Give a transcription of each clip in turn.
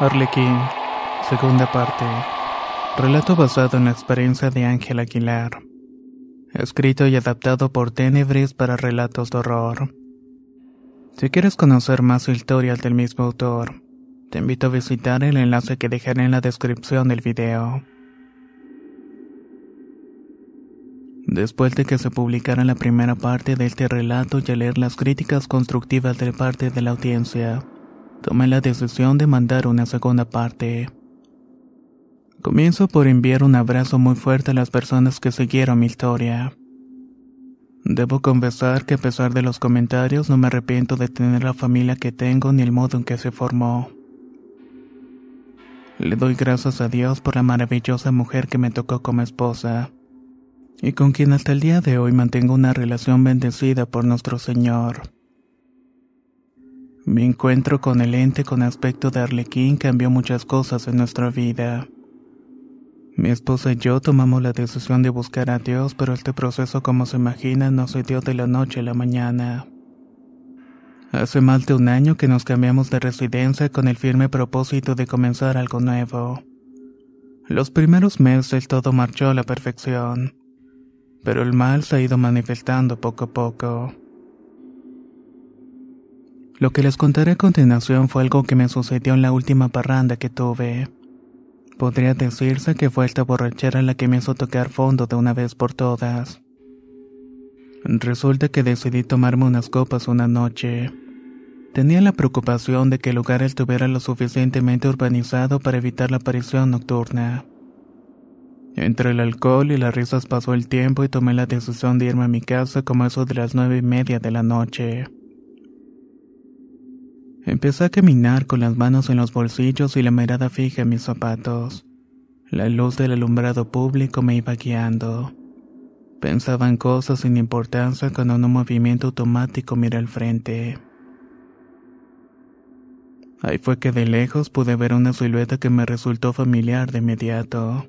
Arlequín, segunda parte. Relato basado en la experiencia de Ángel Aguilar. Escrito y adaptado por Tenebris para relatos de horror. Si quieres conocer más historias del mismo autor, te invito a visitar el enlace que dejaré en la descripción del video. Después de que se publicara la primera parte de este relato y al leer las críticas constructivas de parte de la audiencia, tomé la decisión de mandar una segunda parte. Comienzo por enviar un abrazo muy fuerte a las personas que siguieron mi historia. Debo confesar que a pesar de los comentarios no me arrepiento de tener la familia que tengo ni el modo en que se formó. Le doy gracias a Dios por la maravillosa mujer que me tocó como esposa y con quien hasta el día de hoy mantengo una relación bendecida por nuestro Señor. Mi encuentro con el ente con aspecto de arlequín cambió muchas cosas en nuestra vida. Mi esposa y yo tomamos la decisión de buscar a Dios, pero este proceso, como se imagina, no se dio de la noche a la mañana. Hace más de un año que nos cambiamos de residencia con el firme propósito de comenzar algo nuevo. Los primeros meses todo marchó a la perfección pero el mal se ha ido manifestando poco a poco. Lo que les contaré a continuación fue algo que me sucedió en la última parranda que tuve. Podría decirse que fue esta borrachera la que me hizo tocar fondo de una vez por todas. Resulta que decidí tomarme unas copas una noche. Tenía la preocupación de que el lugar estuviera lo suficientemente urbanizado para evitar la aparición nocturna. Entre el alcohol y las risas pasó el tiempo y tomé la decisión de irme a mi casa como eso de las nueve y media de la noche. Empecé a caminar con las manos en los bolsillos y la mirada fija en mis zapatos. La luz del alumbrado público me iba guiando. Pensaba en cosas sin importancia cuando en un movimiento automático miré al frente. Ahí fue que de lejos pude ver una silueta que me resultó familiar de inmediato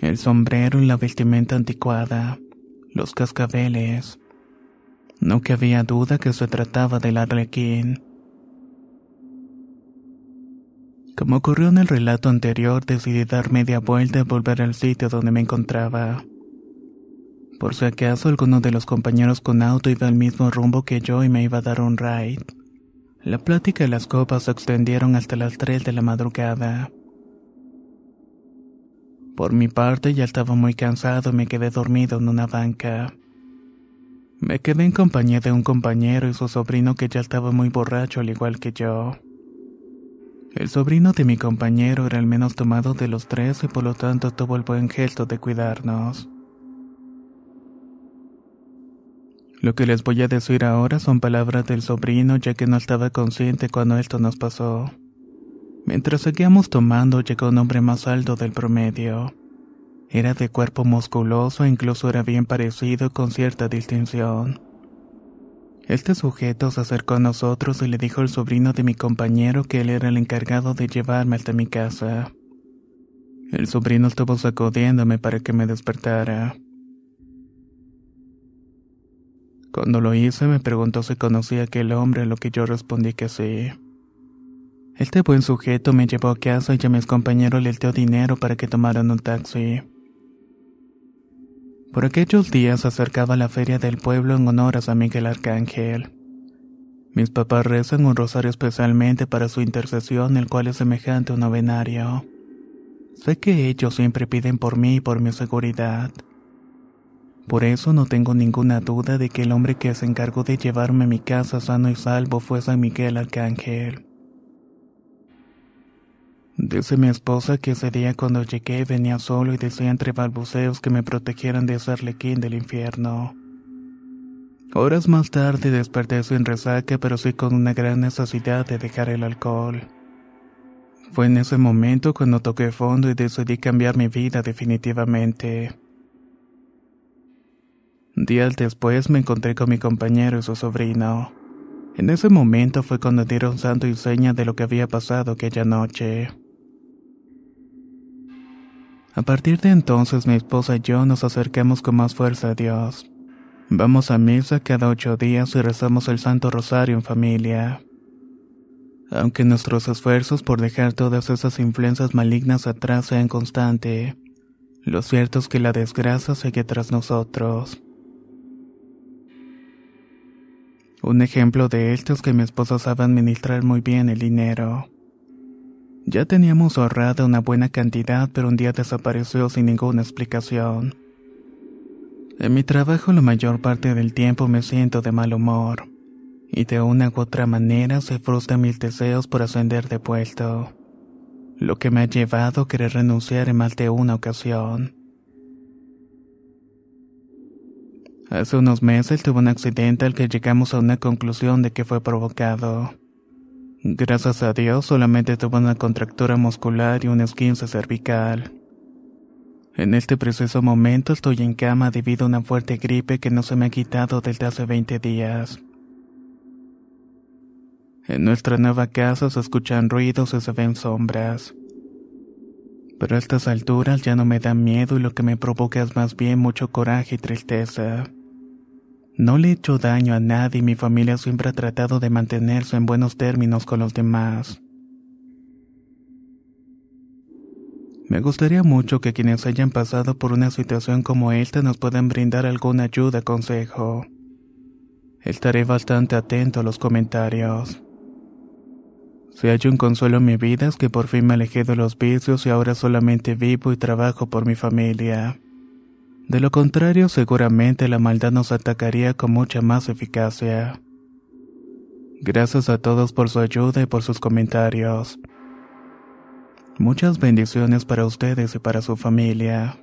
el sombrero y la vestimenta anticuada, los cascabeles. No que había duda que se trataba del arlequín. Como ocurrió en el relato anterior, decidí dar media vuelta y volver al sitio donde me encontraba. Por si acaso alguno de los compañeros con auto iba al mismo rumbo que yo y me iba a dar un ride. La plática y las copas se extendieron hasta las 3 de la madrugada. Por mi parte ya estaba muy cansado y me quedé dormido en una banca. Me quedé en compañía de un compañero y su sobrino que ya estaba muy borracho al igual que yo. El sobrino de mi compañero era el menos tomado de los tres y por lo tanto tuvo el buen gesto de cuidarnos. Lo que les voy a decir ahora son palabras del sobrino ya que no estaba consciente cuando esto nos pasó. Mientras seguíamos tomando llegó un hombre más alto del promedio. Era de cuerpo musculoso e incluso era bien parecido con cierta distinción. Este sujeto se acercó a nosotros y le dijo al sobrino de mi compañero que él era el encargado de llevarme hasta mi casa. El sobrino estuvo sacudiéndome para que me despertara. Cuando lo hice me preguntó si conocía a aquel hombre, a lo que yo respondí que sí. Este buen sujeto me llevó a casa y a mis compañeros les dio dinero para que tomaran un taxi. Por aquellos días acercaba la feria del pueblo en honor a San Miguel Arcángel. Mis papás rezan un rosario especialmente para su intercesión, el cual es semejante a un novenario. Sé que ellos siempre piden por mí y por mi seguridad. Por eso no tengo ninguna duda de que el hombre que se encargó de llevarme a mi casa sano y salvo fue San Miguel Arcángel. Dice mi esposa que ese día cuando llegué venía solo y decía entre balbuceos que me protegieran de ese arlequín del infierno. Horas más tarde desperté sin resaca, pero sí con una gran necesidad de dejar el alcohol. Fue en ese momento cuando toqué fondo y decidí cambiar mi vida definitivamente. Días después me encontré con mi compañero y su sobrino. En ese momento fue cuando dieron santo y seña de lo que había pasado aquella noche. A partir de entonces mi esposa y yo nos acercamos con más fuerza a Dios. Vamos a misa cada ocho días y rezamos el Santo Rosario en familia. Aunque nuestros esfuerzos por dejar todas esas influencias malignas atrás sean constantes, lo cierto es que la desgracia sigue tras nosotros. Un ejemplo de esto es que mi esposa sabe administrar muy bien el dinero. Ya teníamos ahorrada una buena cantidad, pero un día desapareció sin ninguna explicación. En mi trabajo la mayor parte del tiempo me siento de mal humor, y de una u otra manera se frustran mis deseos por ascender de puesto, lo que me ha llevado a querer renunciar en más de una ocasión. Hace unos meses tuve un accidente al que llegamos a una conclusión de que fue provocado. Gracias a Dios solamente tuve una contractura muscular y un esquince cervical. En este preciso momento estoy en cama debido a una fuerte gripe que no se me ha quitado desde hace 20 días. En nuestra nueva casa se escuchan ruidos y se ven sombras. Pero a estas alturas ya no me da miedo y lo que me provoca es más bien mucho coraje y tristeza. No le he hecho daño a nadie y mi familia siempre ha tratado de mantenerse en buenos términos con los demás. Me gustaría mucho que quienes hayan pasado por una situación como esta nos puedan brindar alguna ayuda, consejo. Estaré bastante atento a los comentarios. Si hay un consuelo en mi vida es que por fin me alejé de los vicios y ahora solamente vivo y trabajo por mi familia. De lo contrario, seguramente la maldad nos atacaría con mucha más eficacia. Gracias a todos por su ayuda y por sus comentarios. Muchas bendiciones para ustedes y para su familia.